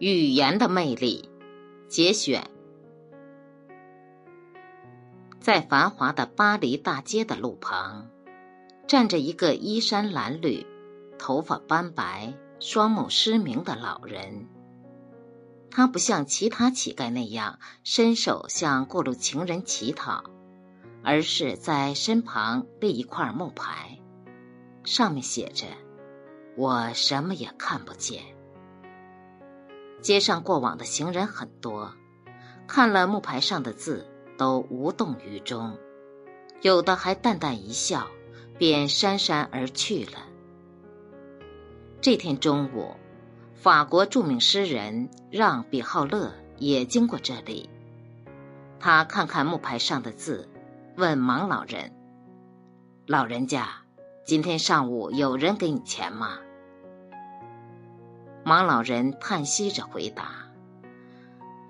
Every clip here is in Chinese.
语言的魅力，节选。在繁华的巴黎大街的路旁，站着一个衣衫褴褛、头发斑白、双目失明的老人。他不像其他乞丐那样伸手向过路情人乞讨，而是在身旁立一块木牌，上面写着：“我什么也看不见。”街上过往的行人很多，看了木牌上的字，都无动于衷，有的还淡淡一笑，便姗姗而去了。这天中午，法国著名诗人让·比浩勒也经过这里，他看看木牌上的字，问盲老人：“老人家，今天上午有人给你钱吗？”盲老人叹息着回答：“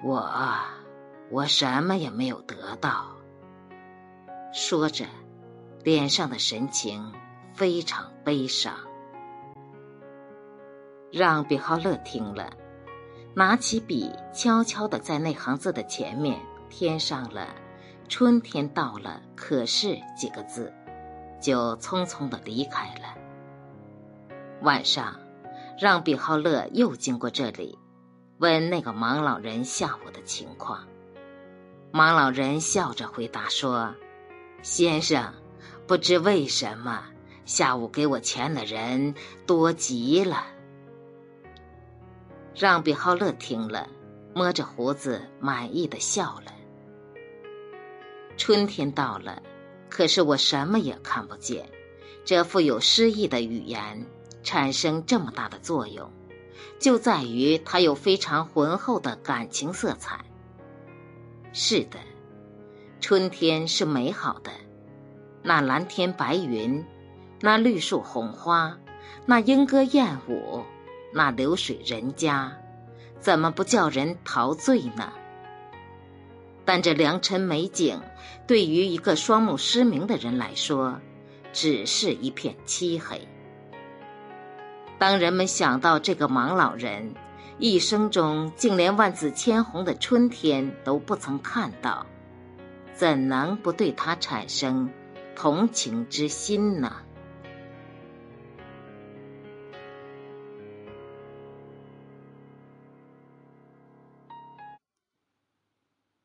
我，我什么也没有得到。”说着，脸上的神情非常悲伤。让比浩勒听了，拿起笔，悄悄的在那行字的前面添上了“春天到了，可是”几个字，就匆匆的离开了。晚上。让比浩勒又经过这里，问那个盲老人下午的情况。盲老人笑着回答说：“先生，不知为什么，下午给我钱的人多极了。”让比浩勒听了，摸着胡子满意的笑了。春天到了，可是我什么也看不见。这富有诗意的语言。产生这么大的作用，就在于它有非常浑厚的感情色彩。是的，春天是美好的，那蓝天白云，那绿树红花，那莺歌燕舞，那流水人家，怎么不叫人陶醉呢？但这良辰美景，对于一个双目失明的人来说，只是一片漆黑。当人们想到这个盲老人一生中竟连万紫千红的春天都不曾看到，怎能不对他产生同情之心呢？